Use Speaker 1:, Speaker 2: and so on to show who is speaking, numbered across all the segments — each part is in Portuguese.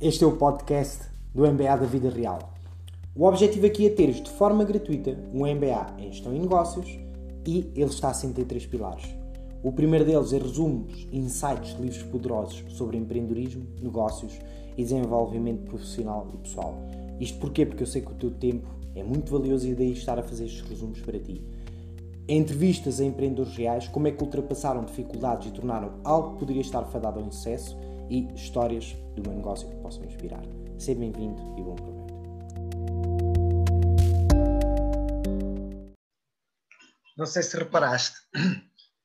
Speaker 1: Este é o podcast do MBA da Vida Real. O objetivo aqui é teres de forma gratuita um MBA em Gestão e Negócios e ele está assente em três pilares. O primeiro deles é resumos insights livros poderosos sobre empreendedorismo, negócios e desenvolvimento profissional e pessoal. Isto porquê? Porque eu sei que o teu tempo é muito valioso e daí estar a fazer estes resumos para ti. Entrevistas a empreendedores reais, como é que ultrapassaram dificuldades e tornaram algo que poderia estar fadado ao insucesso e histórias do meu negócio que possam inspirar. Seja bem-vindo e bom proveito.
Speaker 2: Não sei se reparaste,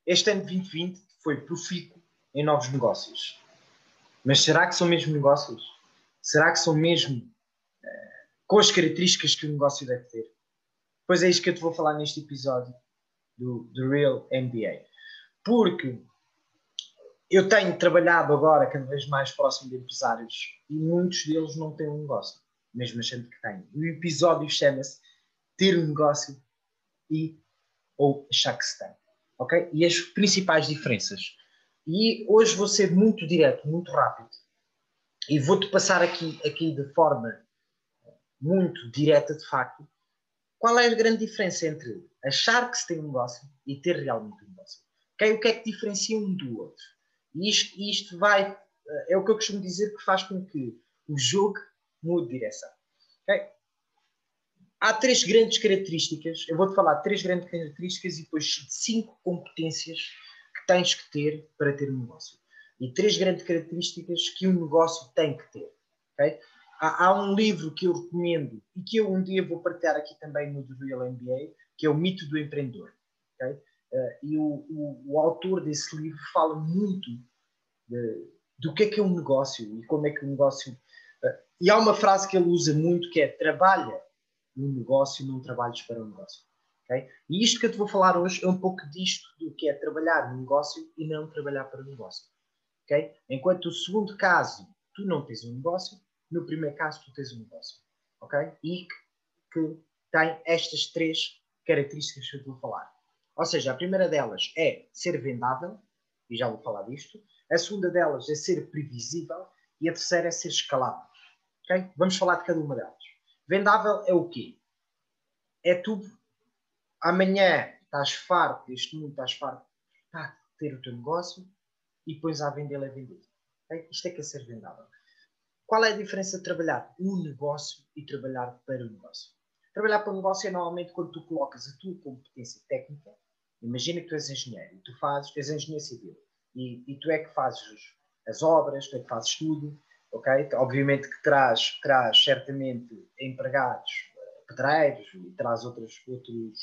Speaker 2: este ano de 2020 foi profícuo em novos negócios. Mas será que são mesmo negócios? Será que são mesmo uh, com as características que o negócio deve ter? Pois é isto que eu te vou falar neste episódio do, do Real MBA. Porque eu tenho trabalhado agora cada vez mais próximo de empresários e muitos deles não têm um negócio, mesmo achando que têm. O episódio chama-se Ter um negócio e ou achar que se tem. Ok? E as principais diferenças. E hoje vou ser muito direto, muito rápido. E vou-te passar aqui, aqui de forma muito direta, de facto, qual é a grande diferença entre achar que se tem um negócio e ter realmente um negócio. Okay? O que é que diferencia um do outro? E isto, isto vai, é o que eu costumo dizer que faz com que o jogo mude de direção. Okay? Há três grandes características, eu vou-te falar três grandes características e depois cinco competências que tens que ter para ter um negócio. E três grandes características que um negócio tem que ter. Okay? Há, há, um livro que eu recomendo e que eu um dia vou partilhar aqui também no The Real MBA, que é o Mito do Empreendedor. Okay? Uh, e o, o, o, autor desse livro fala muito do que é que é um negócio e como é que o negócio. Uh, e há uma frase que ele usa muito que é: trabalha no negócio, não trabalhes para o negócio. Okay? E isto que eu te vou falar hoje é um pouco disto do que é trabalhar no negócio e não trabalhar para o negócio. Okay? Enquanto o segundo caso tu não tens um negócio, no primeiro caso tu tens um negócio. Okay? E que, que tem estas três características que eu te vou falar. Ou seja, a primeira delas é ser vendável, e já vou falar disto. A segunda delas é ser previsível e a terceira é ser escalável. Okay? Vamos falar de cada uma delas. Vendável é o quê? É tu amanhã estás farto deste mundo, estás farto de ter o teu negócio e depois a vender é vendido. Okay? Isto é que é ser vendável. Qual é a diferença de trabalhar um negócio e trabalhar para o negócio? Trabalhar para o negócio é normalmente quando tu colocas a tua competência técnica Imagina que tu és engenheiro e tu fazes, és engenheiro civil e, e, tu é que fazes as obras, tu é que fazes tudo, ok? Obviamente que traz, traz certamente empregados, eh, pedreiros e traz outros, outros,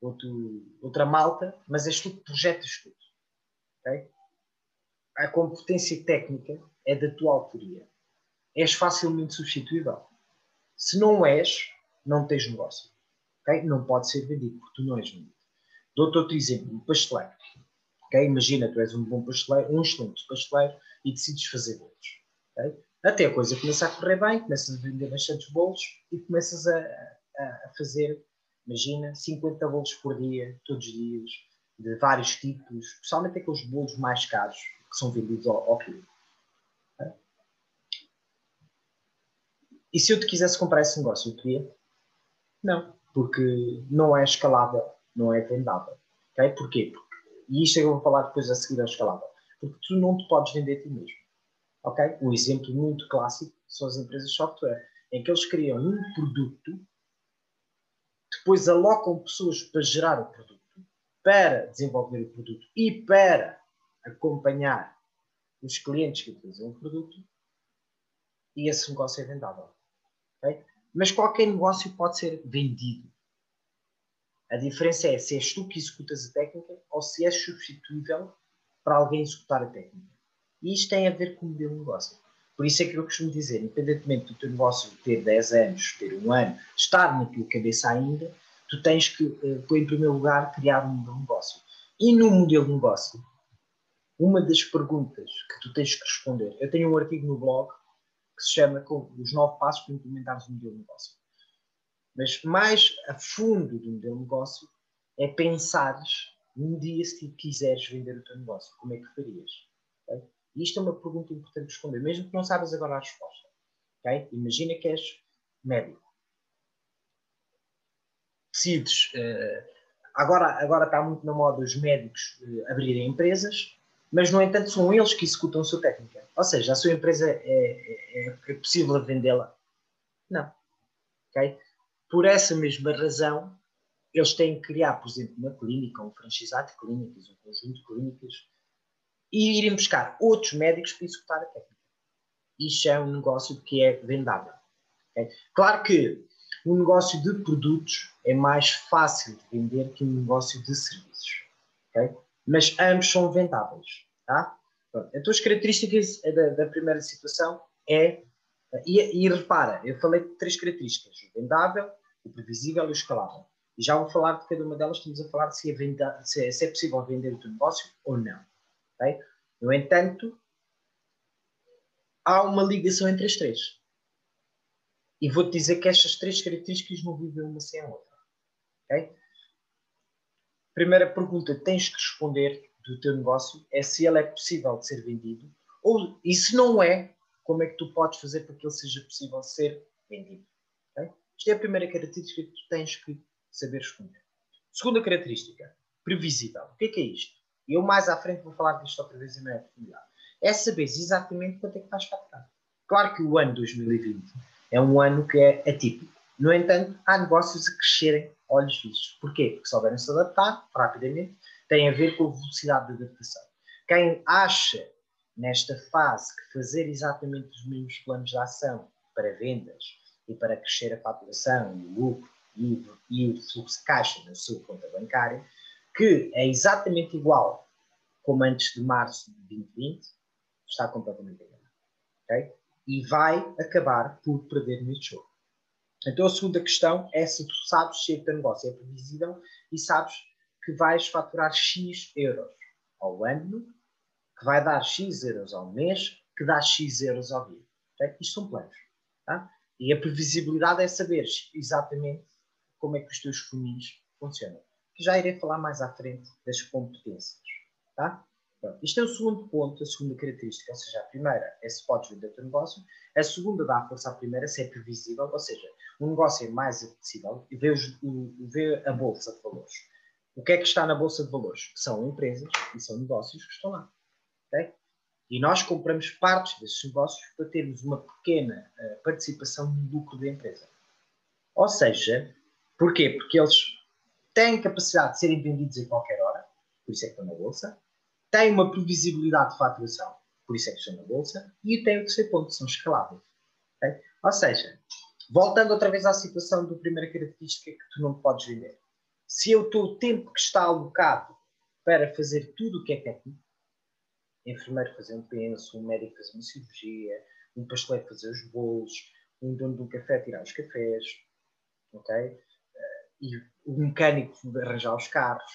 Speaker 2: outro, outra malta, mas és tu que projetas tudo, ok? A competência técnica é da tua autoria. És facilmente substituível. Se não és, não tens negócio. Okay? Não pode ser vendido, porque tu não és vendido. Dou-te outro exemplo, um pasteleiro. Okay? Imagina, tu és um bom pasteleiro, um excelente pasteleiro e decides fazer bolos. Okay? Até a coisa começa a correr bem, começas a vender bastantes bolos e começas a, a, a fazer, imagina, 50 bolos por dia, todos os dias, de vários tipos, especialmente aqueles bolos mais caros que são vendidos ao, ao. Okay? E se eu te quisesse comprar esse negócio, eu queria? Não, porque não é escalável não é vendável. Okay? Porquê? Porque, e isto eu vou falar depois a seguir ao escalável. Porque tu não te podes vender a ti mesmo. Okay? Um exemplo muito clássico são as empresas de software, em que eles criam um produto, depois alocam pessoas para gerar o produto, para desenvolver o produto e para acompanhar os clientes que utilizam o produto, e esse negócio é vendável. Okay? Mas qualquer negócio pode ser vendido. A diferença é se és tu que executas a técnica ou se és substituível para alguém executar a técnica. E isto tem a ver com o modelo de negócio. Por isso é que eu costumo dizer, independentemente do teu negócio ter 10 anos, ter um ano, estar na tua cabeça ainda, tu tens que, uh, em primeiro lugar, criar um modelo de negócio. E no modelo de negócio, uma das perguntas que tu tens que responder, eu tenho um artigo no blog que se chama Os 9 Passos para Implementares um Modelo de Negócio. Mas mais a fundo do modelo de negócio é pensares um dia se quiseres vender o teu negócio, como é que farias? Okay? Isto é uma pergunta importante de responder, mesmo que não saibas agora a resposta. Okay? Imagina que és médico. Decides. Uh, agora, agora está muito na moda os médicos uh, abrirem empresas, mas, no entanto, são eles que executam a sua técnica. Ou seja, a sua empresa é, é, é, é possível vendê-la? Não. Okay? Por essa mesma razão, eles têm que criar, por exemplo, uma clínica, um franchizado de clínicas, um conjunto de clínicas, e irem buscar outros médicos para executar a técnica. Isto é um negócio que é vendável. Okay? Claro que um negócio de produtos é mais fácil de vender que um negócio de serviços. Okay? Mas ambos são vendáveis. Tá? Então, as características da, da primeira situação é. E, e, repara, eu falei de três características: o vendável, o previsível e o escalável. E já vou falar de cada uma delas, estamos a falar se é, venda, se é, se é possível vender o teu negócio ou não. Okay? No entanto, há uma ligação entre as três. E vou-te dizer que estas três características não vivem uma sem a outra. Okay? Primeira pergunta que tens que responder do teu negócio é se ele é possível de ser vendido, ou, e se não é, como é que tu podes fazer para que ele seja possível ser vendido. Okay? Isto é a primeira característica que tu tens que saber responder. Segunda característica, previsível. O que é que é isto? Eu mais à frente vou falar disto outra vez em maior profundidade. É saber exatamente quanto é que vais faturar. Claro que o ano 2020 é um ano que é atípico. No entanto, há negócios a crescerem olhos vistos. Porquê? Porque souberam se adaptar rapidamente, tem a ver com a velocidade de adaptação. Quem acha nesta fase que fazer exatamente os mesmos planos de ação para vendas e para crescer a faturação e o lucro e, e o fluxo de caixa na sua conta bancária, que é exatamente igual como antes de março de 2020, está completamente enganado. Okay? E vai acabar por perder neste jogo. Então a segunda questão é se tu sabes se o teu negócio é previsível e sabes que vais faturar X euros ao ano, que vai dar X euros ao mês, que dá X euros ao dia. Okay? Isto são planos. Tá? E a previsibilidade é saber exatamente como é que os teus funis funcionam. Que já irei falar mais à frente das competências. Tá? Pronto. Isto é o segundo ponto, a segunda característica. Ou seja, a primeira é se podes vender o teu negócio. A segunda dá força à primeira, se é previsível. Ou seja, o negócio é mais apetecível e vê, vê a bolsa de valores. O que é que está na bolsa de valores? São empresas e são negócios que estão lá. Okay? E nós compramos partes desses negócios para termos uma pequena uh, participação no lucro da empresa. Ou seja, Porquê? Porque eles têm capacidade de serem vendidos em qualquer hora, por isso é que estão na bolsa, têm uma previsibilidade de faturação, por isso é que estão na bolsa, e têm o terceiro ponto, são escaláveis. Okay? Ou seja, voltando outra vez à situação da primeira característica que tu não podes vender. Se eu estou o tempo que está alocado para fazer tudo o que é técnico, enfermeiro fazer um penso, um médico fazer uma cirurgia, um pasteleiro fazer os bolos, um dono de um café tirar os cafés, ok? e o mecânico arranjar os carros.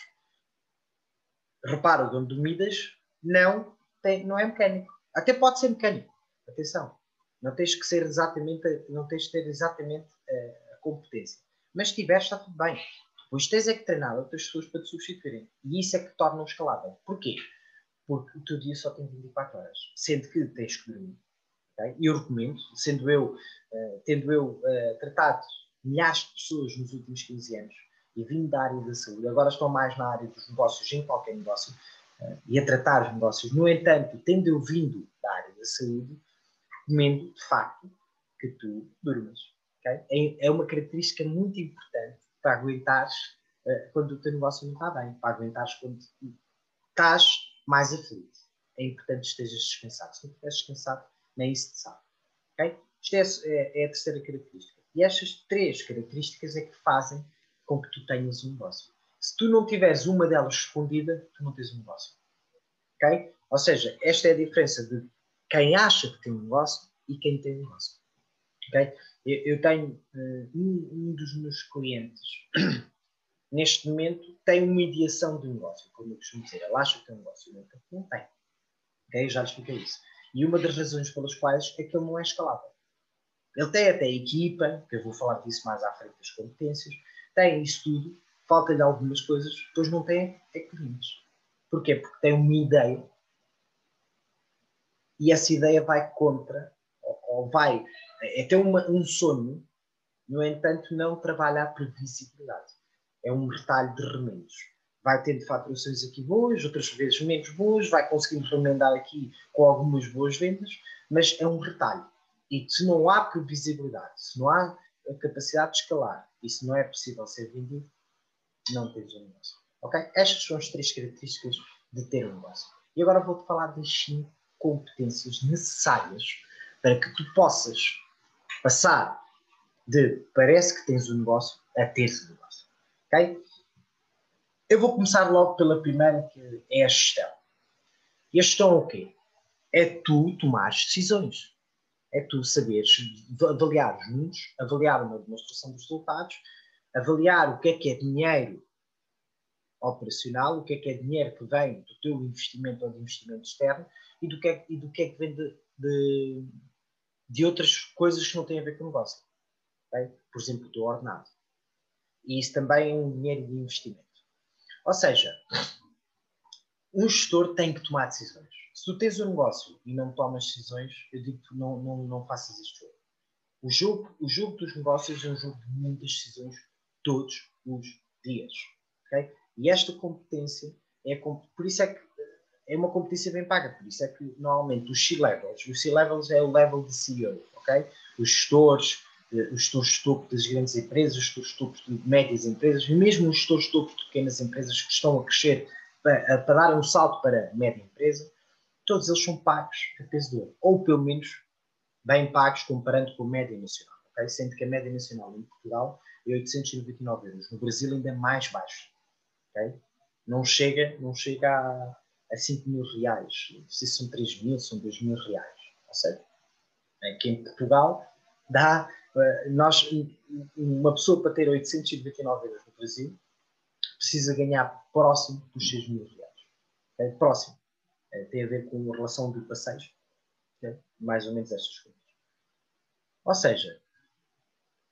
Speaker 2: Repara, o dono do Midas não, tem, não é mecânico. Até pode ser mecânico. Atenção. Não tens que ser exatamente, não tens que ter exatamente a, a competência. Mas se tiveres, está tudo bem. Depois tens é que treinar outras pessoas para te substituírem. E isso é que torna escalável. Porquê? Porque o teu dia só tem 24 horas. Sendo que tens que dormir. Okay? Eu recomendo, sendo eu, uh, tendo eu uh, tratado milhares de pessoas nos últimos 15 anos e vindo da área da saúde, agora estão mais na área dos negócios, em qualquer negócio, uh, e a tratar os negócios. No entanto, tendo eu vindo da área da saúde, recomendo, de facto, que tu durmas. Okay? É, é uma característica muito importante para aguentares quando o teu negócio não está bem, para aguentares quando estás mais aflito. É importante que estejas descansado. Se não estiveres descansado, nem isso te sabe. Okay? Isto é, é, é a terceira característica. E estas três características é que fazem com que tu tenhas um negócio. Se tu não tiveres uma delas respondida, tu não tens um negócio. Ok? Ou seja, esta é a diferença de quem acha que tem um negócio e quem tem um negócio. Ok? Eu, eu tenho uh, um, um, dos meus clientes, neste momento, tem uma ideação de negócio, como eu costumo dizer. Ele acha que tem um negócio, não tem. Eu já lhe expliquei isso. E uma das razões pelas quais é que ele não é escalável. Ele tem até equipa, que eu vou falar disso mais à frente das competências, tem isso tudo, falta-lhe algumas coisas, depois não tem é clientes. Porquê? Porque tem uma ideia e essa ideia vai contra, ou, ou vai É ter uma, um sonho, no entanto, não trabalha a previsibilidade. É um retalho de remendos. Vai tendo faturações aqui boas, outras vezes menos boas, vai conseguindo remendar aqui com algumas boas vendas, mas é um retalho. E se não há previsibilidade, se não há capacidade de escalar, e se não é possível ser vendido, não tens um negócio. Ok? Estas são as três características de ter um negócio. E agora vou-te falar das cinco competências necessárias para que tu possas passar de parece que tens um negócio a teres Eu vou começar logo pela primeira, que é a gestão. E a gestão é o quê? É tu tomares decisões. É tu saberes avaliar os números, avaliar uma demonstração dos resultados, avaliar o que é que é dinheiro operacional, o que é que é dinheiro que vem do teu investimento ou de investimento externo e do que é, e do que, é que vem de, de, de, outras coisas que não têm a ver com o negócio. Okay? Por exemplo, o teu ordenado. E isso também é um dinheiro de investimento. Ou seja, um gestor tem que tomar decisões. Se tu tens um negócio e não tomas decisões, eu digo que não, não, não faças este jogo. O jogo, o jogo dos negócios é um jogo de muitas decisões todos os dias. Okay? E esta competência é por isso é que é uma competência bem paga, por isso é que normalmente os C-levels, os C-levels é o level de CEO, ok? Os gestores, os gestores de topo das grandes empresas, os gestores de topo de médias empresas, e mesmo os gestores de topo de pequenas empresas que estão a crescer para, para dar um salto para a média empresa, todos eles são pagos a peso de ouro, ou pelo menos bem pagos comparando com a média nacional, ok? Sendo que a média nacional em Portugal é 899 euros, no Brasil ainda é mais baixo, ok? Não chega, não chega a a 5 mil reais. Não sei se são 3 mil, são 2 mil reais. Ou seja, aqui em Portugal dá. Eh, nós, uma pessoa para ter 899 euros no Brasil precisa ganhar próximo dos 6 mil reais. Próximo. É, tem a ver com a relação de passeios. Mais ou menos estas coisas. Ou seja,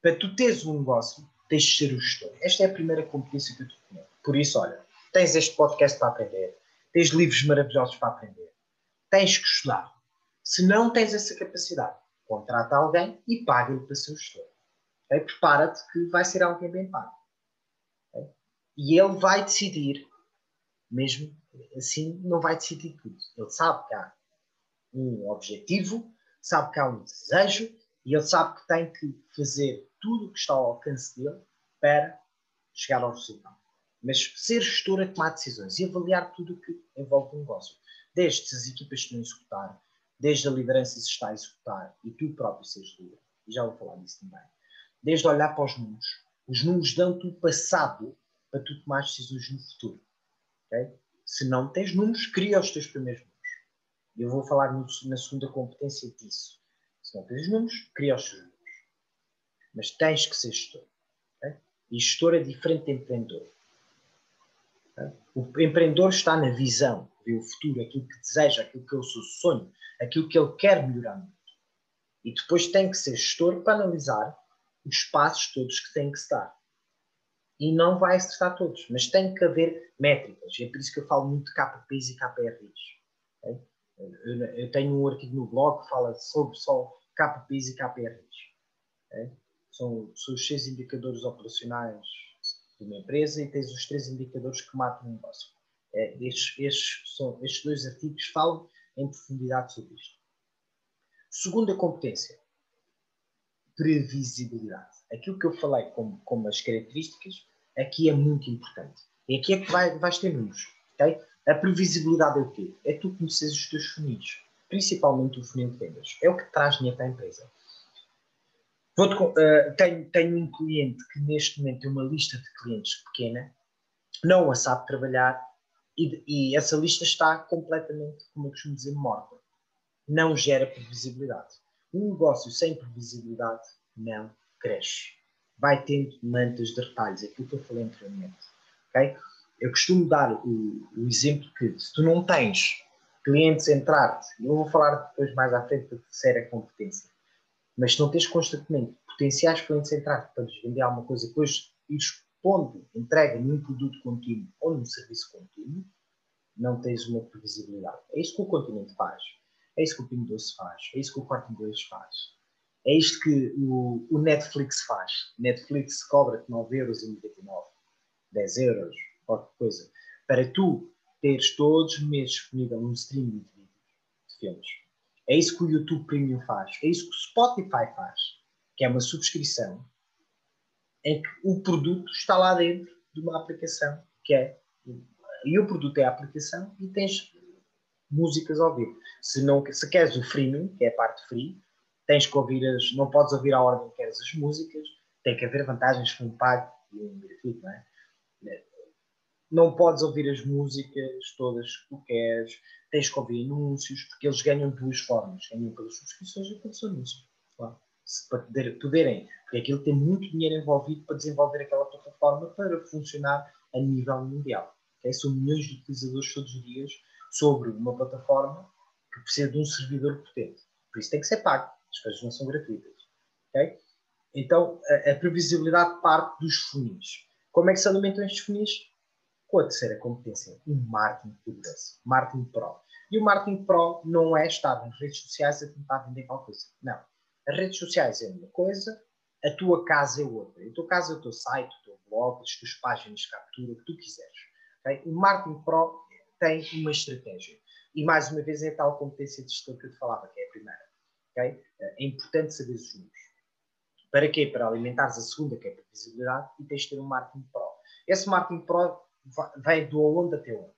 Speaker 2: para tu teres um negócio, tens de ser o gestor. Esta é a primeira competência que eu te conheço. Por isso, olha, tens este podcast para aprender tens livros maravilhosos para aprender. Tens que estudar. Se não tens essa capacidade, contrata alguém e paga-lhe para ser o gestor. Okay? Prepara-te que vai ser alguém bem pago. Okay? E ele vai decidir, mesmo assim, não vai decidir tudo. Ele sabe que há um objetivo, sabe que há um desejo e ele sabe que tem que fazer tudo o que está ao alcance dele para chegar ao resultado. Mas ser gestor é tomar decisões e avaliar tudo o que envolve o negócio. Desde se as equipas estão a executar, desde a liderança se está a executar e tu próprio seres líder. E já vou falar disso também. Desde olhar para os números. Os números dão-te o passado para tu tomar decisões no futuro. Okay? Se não tens números, cria os teus primeiros números. Eu vou falar no, na segunda competência disso. Se não tens números, cria os teus números. Mas tens que ser gestor. Okay? E gestor é diferente de empreendedor. O empreendedor está na visão, o futuro, aquilo que deseja, aquilo que é o seu sonho, aquilo que ele quer melhorar. E depois tem que ser gestor para analisar os passos todos que tem que se dar. E não vai acertar todos, mas tem que haver métricas. É por isso que eu falo muito de KPIs e KPRs. Eu tenho um artigo no blog que fala sobre só KPIs e KPRs. São, são os seis indicadores operacionais de uma empresa e tens os três indicadores que matam o negócio. É, estes, estes, são, estes dois artigos falam em profundidade sobre isto. Segunda competência, previsibilidade. Aquilo que eu falei como, como as características, aqui é muito importante. E aqui é que vai, vais ter números. Okay? A previsibilidade é o quê? É tu conheces os teus funis, principalmente o funil de vendas. É o que traz dinheiro para a empresa. Uh, tenho, tenho um cliente que neste momento tem uma lista de clientes pequena, não a sabe trabalhar e, e essa lista está completamente, como eu costumo dizer, morta. Não gera previsibilidade. Um negócio sem previsibilidade não cresce. Vai tendo mantas de retalhos, aquilo que eu falei anteriormente. Okay? Eu costumo dar o, o exemplo que se tu não tens clientes entrar-te, eu vou falar depois mais à frente da terceira competência, mas se não tens constantemente potenciais clientes entrar para lhes vender alguma coisa, depois ires pondo entrega num produto contínuo ou num serviço contínuo, não tens uma previsibilidade. É isso que o Continente faz. É isso que o Pingo Doce faz. É isso que o Quarto Inglês faz. É isto que o, o Netflix faz. Netflix cobra-te 9,99€, 10 euros, qualquer coisa, para tu teres todos os meses disponível um streaming de vídeos, de filmes. É isso que o YouTube Premium faz. É isso que o Spotify faz, que é uma subscrição em que o produto está lá dentro de uma aplicação, que é e o produto é a aplicação e tens músicas ao vivo. Se, não, se queres o freemium, que é a parte free, tens que ouvir as, não podes ouvir a ordem que queres as músicas, tem que haver vantagens com um pago e um gratuito, não é? Não podes ouvir as músicas todas que tu queres, tens que ouvir anúncios, porque eles ganham duas formas: ganham pelas subscrições e pelos anúncios. Claro. Para poder, poderem, porque aquilo tem muito dinheiro envolvido para desenvolver aquela plataforma para funcionar a nível mundial. Okay? São milhões de utilizadores todos os dias sobre uma plataforma que precisa de um servidor potente. Por isso tem que ser pago. As coisas não são gratuitas. Okay? Então, a, a previsibilidade parte dos funis. Como é que se alimentam estes funis? Com a terceira competência, o marketing poderoso. Marketing Pro. E o marketing Pro não é estar nas redes sociais a tentar vender qualquer coisa. Não. As redes sociais é uma coisa, a tua casa é outra. A tua casa é o teu site, o teu blog, as tuas páginas de captura, o que tu quiseres. Okay? O Marketing Pro tem uma estratégia. E mais uma vez é tal competência de gestão que eu te falava, que é a primeira. Okay? É importante saber os números. Para quê? Para alimentares a segunda, que é a previsibilidade, e tens de ter um Marketing Pro. Esse Marketing Pro vem do onde até onde.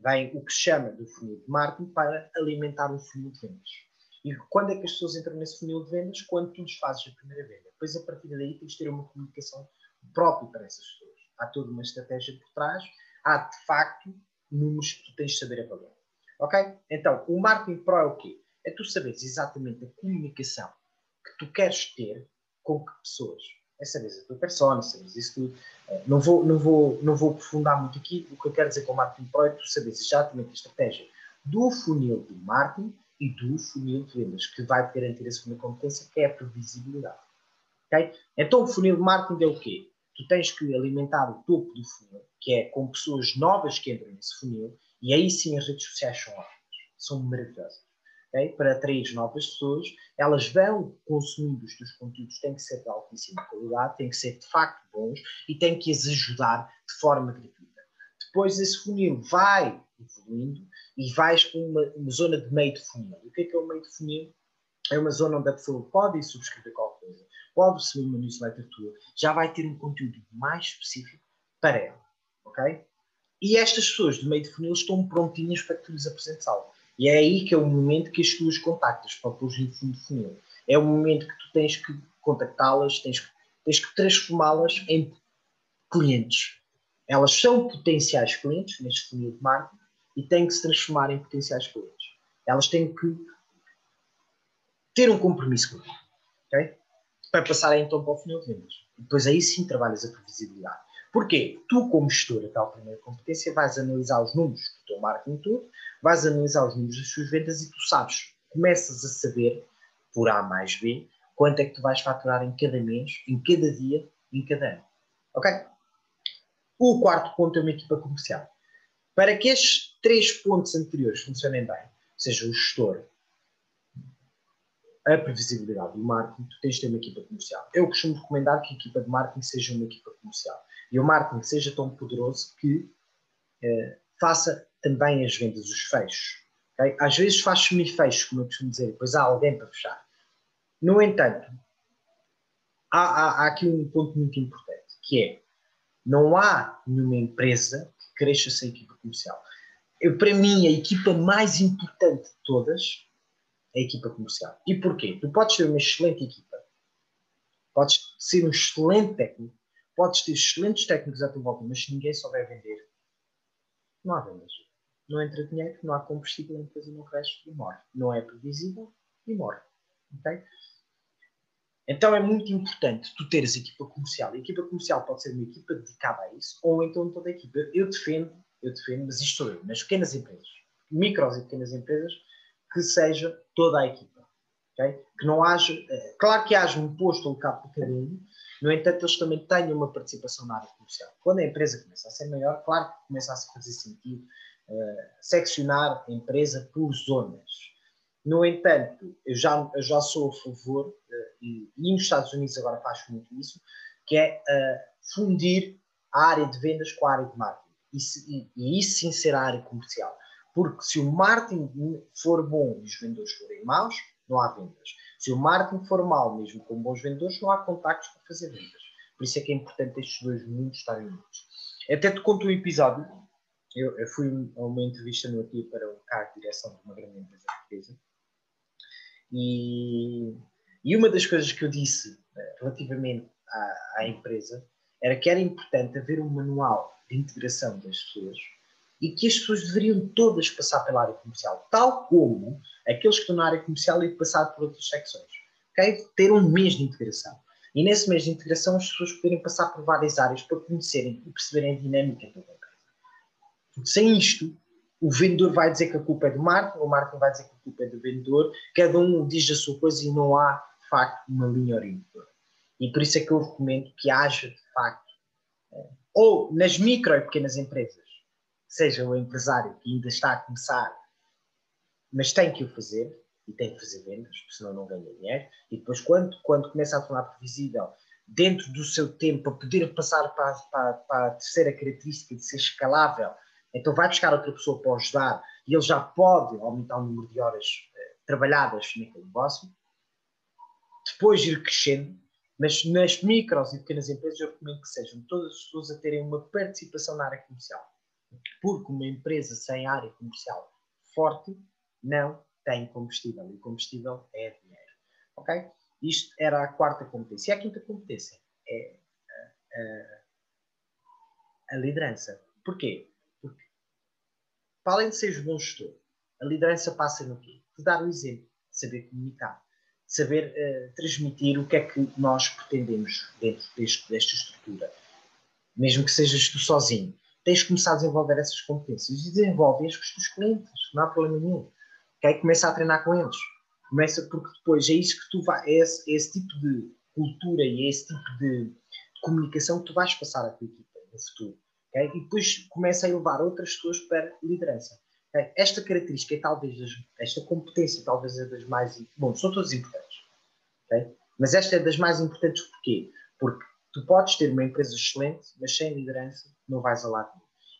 Speaker 2: Vem o que se chama do funil de marketing para alimentar um funil de vendas. E quando é que as pessoas entram nesse funil de vendas? Quando tu lhes fazes a primeira venda. Depois, a partir daí, tens de ter uma comunicação própria para essas pessoas. Há toda uma estratégia por trás há de facto números que tu tens de saber avaliar. Ok? Então, o marketing pro é o quê? É tu saberes exatamente a comunicação que tu queres ter com que pessoas. É saberes a tua persona, saberes isso tudo. Eh, não vou, não, vou, não vou aprofundar muito aqui. O que eu quero dizer com o marketing pro é tu saberes exatamente a estratégia do funil de marketing e do funil de vendas, que vai garantir a segunda competência, que é a previsibilidade. Okay? Então, o funil de marketing é o quê? Tu tens que alimentar o topo do funil, que é com pessoas novas que entram nesse funil, e aí sim as redes sociais são ótimas, são maravilhosas. Okay? Para atrair novas pessoas, elas vão consumindo os teus conteúdos, têm que ser de altíssima qualidade, têm que ser de facto bons e têm que as ajudar de forma gratuita. Depois esse funil vai evoluindo e vais para uma, uma, zona de meio de funil. O que é que é o meio de funil? É uma zona onde a pessoa pode subscrever qualquer coisa, pode receber uma newsletter tua, já vai ter um conteúdo mais específico para ela ok? E estas pessoas do meio de funil estão prontinhas para que tu lhes apresentes algo. E é aí que é o momento que as tuas contactas para pôr no fundo de funil. É o momento que tu tens que contactá-las, tens que, tens que transformá-las em clientes. Elas são potenciais clientes neste funil de marketing e têm que se transformar em potenciais clientes. Elas têm que ter um compromisso contigo, ok? Para passarem então para o funil de vendas. Depois aí sim trabalhas a previsibilidade. Porquê? Tu, como gestora da tal primeira competência, vais analisar os números do teu marketing todo, vais analisar os números das suas vendas e tu sabes, começas a saber, por A mais B, quanto é que tu vais faturar em cada mês, em cada dia, em cada ano. Ok? O quarto ponto é uma equipa comercial. Para que estes três pontos anteriores funcionem bem, seja o gestor, a previsibilidade do marketing, tu tens de ter uma equipa comercial. Eu costumo recomendar que a equipa de marketing seja uma equipa comercial e o marketing seja tão poderoso que eh, faça também as vendas, os fechos. Okay? Às vezes faz semi-fechos, como eu costumo dizer, depois há alguém para fechar. No entanto, há, há, há aqui um ponto muito importante, que é, não há nenhuma empresa que cresça sem equipa comercial. Para mim, a equipa mais importante de todas é a equipa comercial. E porquê? Tu podes ter uma excelente equipa, podes ser um excelente técnico, Podes ter excelentes técnicos à tua volta, mas se ninguém souber vender, não há vendas. Não entra dinheiro, não há combustível, a empresa não cresce e morre. Não é previsível e morre. Okay? Então é muito importante tu teres equipa comercial. A equipa comercial pode ser uma equipa dedicada a isso, ou então toda a equipa. Eu defendo, eu defendo, mas isto sou eu, nas pequenas empresas, micros e pequenas empresas, que seja toda a equipa. Okay? Que não haja, é, claro que haja um posto alocado para cada um, no entanto, eles também têm uma participação na área comercial. Quando a empresa começa a ser maior, claro que começa a fazer sentido uh, seccionar a empresa por zonas. No entanto, eu já, eu já sou a favor, uh, e, e, nos Estados Unidos agora faz muito isso, que é uh, fundir a área de vendas com a área de marketing. E, e, isso área comercial. Porque se o marketing for bom e os vendedores forem maus, não há vendas. Se o marketing for mau, mesmo com bons vendedores, não há contactos para fazer vendas. Por isso é que é importante estes dois mundos estarem juntos. Até te conto um episódio. Eu, eu fui a uma entrevista no dia para o de direção de uma grande empresa portuguesa. E, e uma das coisas que eu disse eh, relativamente à, à empresa era que era importante haver um manual de integração das pessoas e que as pessoas deveriam todas passar pela área comercial, tal como aqueles que estão na área comercial e passar por outras secções. Okay? Ter um mês de integração. E nesse mês de integração as pessoas poderem passar por várias áreas para conhecerem e perceberem a dinâmica da empresa. Porque sem isto, o vendedor vai dizer que a culpa é do marketing, o marketing vai dizer que a culpa é do vendedor, cada um diz a sua coisa e não há, de facto, uma linha orientadora. E por isso é que eu recomendo que haja, de facto, eh, ou nas micro e pequenas empresas, seja o empresário que ainda está a começar, mas tem que o fazer, e tem que fazer vendas, senão não ganha dinheiro, e depois quando, quando começa a tornar previsível dentro do seu tempo para poder passar para, para, para a terceira característica de ser escalável, então vai buscar outra pessoa para ajudar e ele já pode aumentar o número de horas eh, trabalhadas naquele negócio, depois ir crescendo, mas nas micros e pequenas empresas eu recomendo que sejam todas as pessoas a terem uma participação na área comercial. Porque uma empresa sem área comercial forte não tem combustível. E combustível é dinheiro. Ok? Isto era a quarta competência. E a quinta competência é a, a, a liderança. Porquê? Porque, para além de seres bom gestor, a liderança passa no quê? De dar o exemplo, de saber comunicar, saber uh, transmitir o que é que nós pretendemos dentro deste, desta estrutura. Mesmo que sejas tu sozinho, tens de começar a desenvolver essas competências e desenvolve-as com os teus clientes, não há problema nenhum. Okay? Começa a treinar com eles. Começa porque depois é isso que tu vais, é esse, é esse tipo de cultura e é esse tipo de, de, comunicação que tu vais passar à tua equipa no futuro. Okay? E depois começa a elevar outras pessoas para liderança. Esta característica é talvez, esta competência talvez é das mais, bom, são todas importantes. Okay? Mas esta é das mais importantes porquê? Porque tu podes ter uma empresa excelente, mas sem liderança não vais a lado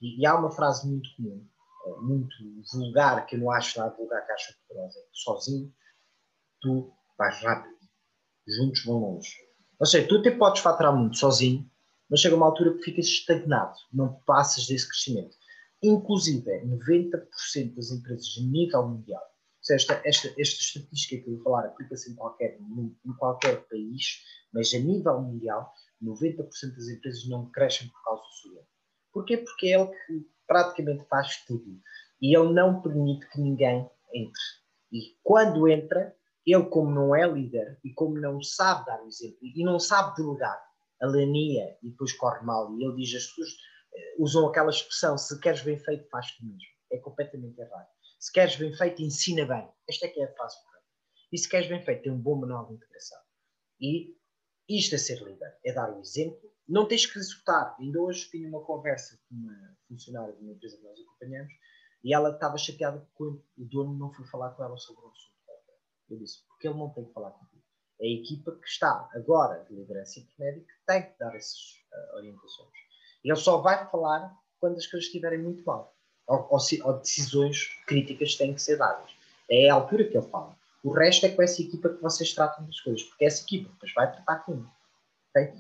Speaker 2: E, e há uma frase muito comum, eh, muito vulgar, que eu não acho nada vulgar, que acho poderosa, é que sozinho tu vais rápido, juntos vão longe. Ou seja, tu até podes faturar muito sozinho, mas chega uma altura que ficas estagnado, não passas desse crescimento. Inclusive, 90% das empresas de nível mundial, esta, esta, esta estatística que eu vou falar aplica-se em qualquer, em qualquer país, mas a nível mundial, 90% das empresas não crescem por causa do seu Porquê? Porque é ele que praticamente faz tudo. E ele não permite que ninguém entre. E quando entra, ele, como não é líder e como não sabe dar o exemplo e não sabe delegar, alania e depois corre mal. E ele diz: as pessoas usam aquela expressão: se queres bem feito, faz tu mesmo. É completamente errado. Se queres bem feito, ensina bem. Esta é que é a frase correta. E se queres bem feito, tem um bom manual de integração. E isto é ser líder, é dar o exemplo não tens que executar. Ainda hoje tinha uma conversa com uma funcionária de uma empresa que nós acompanhamos e ela estava chateada porque o dono não foi falar com ela sobre o assunto. Eu disse, porque ele não tem que falar contigo. É a equipa que está agora de liderança intermédia que tem que dar essas uh, orientações. Ele só vai falar quando as coisas estiverem muito mal. Ou, ou, ou, decisões críticas têm que ser dadas. É a altura que ele fala. O resto é com essa equipa que vocês tratam das coisas, porque essa equipa depois vai tratar com. Okay?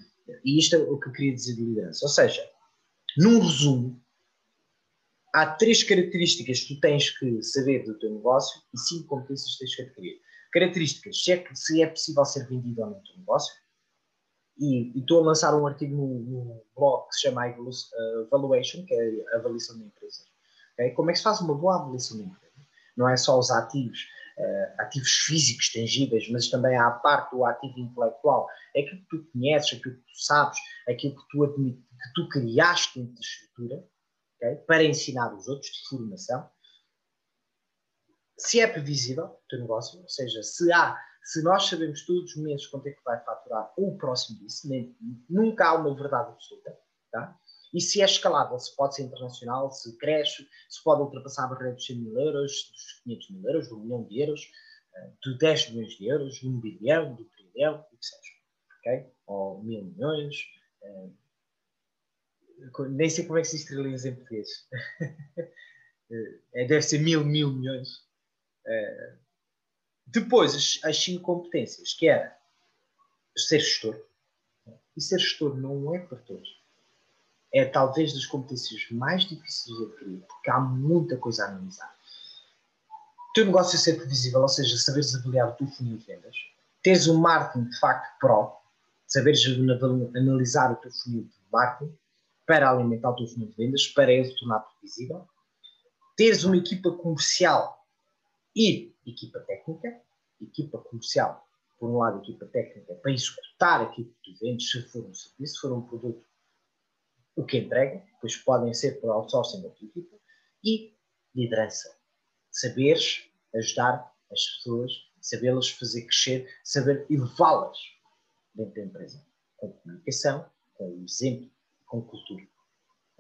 Speaker 2: E isto é o que eu queria dizer de liderança. Ou seja, num resumo, há três características que tu tens que saber do teu negócio e cinco competências que tens que adquirir. Características, se é, se é possível ser vendido ou não no teu negócio. E, estou a lançar um artigo no, no blog que se chama Evaluation, que é a avaliação de empresas. Okay? Como é que se faz uma boa avaliação de empresa? Não é só os ativos, uh, ativos físicos tangíveis, mas também há a parte do ativo intelectual, é aquilo que tu conheces, aquilo que tu sabes, aquilo que tu, que tu criaste da estrutura, okay? para ensinar os outros de formação. Se é previsível o teu negócio, ou seja, se há, se nós sabemos todos os meses quanto é que vai faturar ou próximo disso, nunca há uma verdade absoluta, tá? E se é escalável, se pode ser internacional, se cresce, se pode ultrapassar a barreira dos 100 mil euros, dos 500 mil euros, do 1 milhão de euros, eh, de 10 milhões de euros, de 1 bilhão, do trilhão seja. Okay? Ou mil milhões. Uh, nem sei como é que se trilhões em português. uh, deve ser mil, mil milhões. Uh, depois, as, as cinco competências, que era ser gestor. E ser gestor não é para todos. É talvez das competências mais difíceis de adquirir, porque há muita coisa a analisar. O teu negócio ser previsível, ou seja, saberes avaliar o teu funil de vendas, teres um marketing de facto pro, saberes analisar o teu funil de marketing para alimentar o teu funil de vendas, para ele tornar previsível, teres uma equipa comercial e equipa técnica, equipa comercial, por um lado, equipa técnica, para executar aquilo que tu vendes, se for um serviço, se for um produto, o que entrega, pois podem ser por outsourcing tua equipa, e liderança. Saberes ajudar as pessoas, sabê-las fazer crescer, saber elevá-las dentro da empresa, com comunicação, com exemplo, com cultura.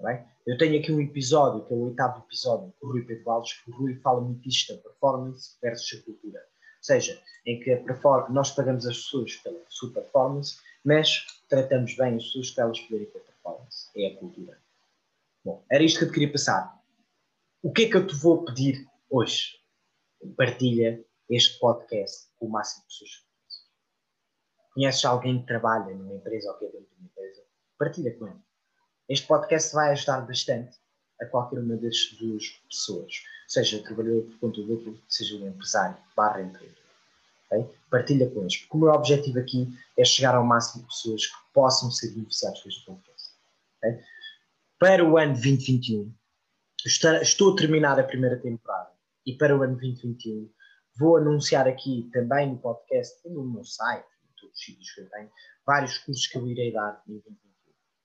Speaker 2: Tá eu tenho aqui um episódio, que é o oitavo episódio, com o Rui Pedro Alves, que o Rui fala muito isto da performance versus a cultura. Ou seja, em que nós pagamos as pessoas pela sua performance, mas tratamos bem as pessoas para elas poderem ter performance. É a cultura. Bom, era isto que eu te queria passar. O que é que eu te vou pedir hoje? Partilha este podcast com o máximo de pessoas. Conheces alguém que trabalha numa empresa ou que é dentro de uma empresa? Partilha com ele. Este podcast vai ajudar bastante a qualquer uma das duas pessoas, seja trabalhador por conta do outro, seja um empresário, barra empreendedor. Okay? Partilha com eles, porque o meu objetivo aqui é chegar ao máximo de pessoas que possam ser beneficiadas com este podcast. Okay? Para o ano 2021, estou a terminar a primeira temporada e para o ano 2021 vou anunciar aqui também no podcast e no meu site, em todos os sítios que eu tenho, vários cursos que eu irei dar em 2021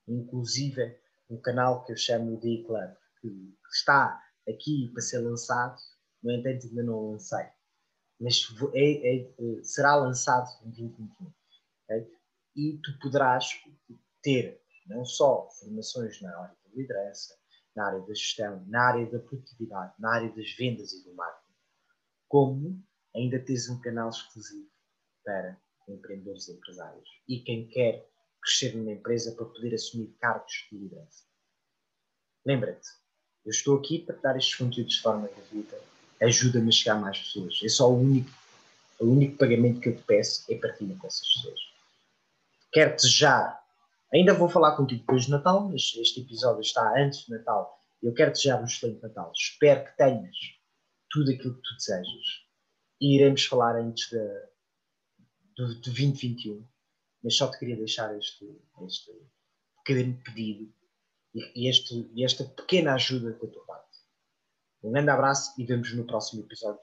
Speaker 2: inclusive um canal que eu chamo de Club, que está aqui para ser lançado, no entanto ainda não lancei, mas é, é, é, será lançado em 2021. Okay? E tu poderás ter não só formações na área da liderança, na área da gestão, na área da produtividade, na área das vendas e do marketing, como ainda tens um canal exclusivo para empreendedores e empresários. E quem quer crescer numa empresa para poder assumir cargos de liderança. Lembra-te, eu estou aqui para te dar estes conteúdos de forma gratuita. Ajuda-me a chegar a mais pessoas. É só o único, o único pagamento que eu te peço é partilha com essas pessoas. Quero desejar, ainda vou falar contigo depois de Natal, mas este episódio está antes de Natal. Eu quero desejar um excelente Natal. Espero que tenhas tudo aquilo que tu desejas. E iremos falar antes de, de, de 2021 mas só te queria deixar este, este pequeno pedido e, este, e esta pequena ajuda da tua parte. Um grande abraço e vemos no próximo episódio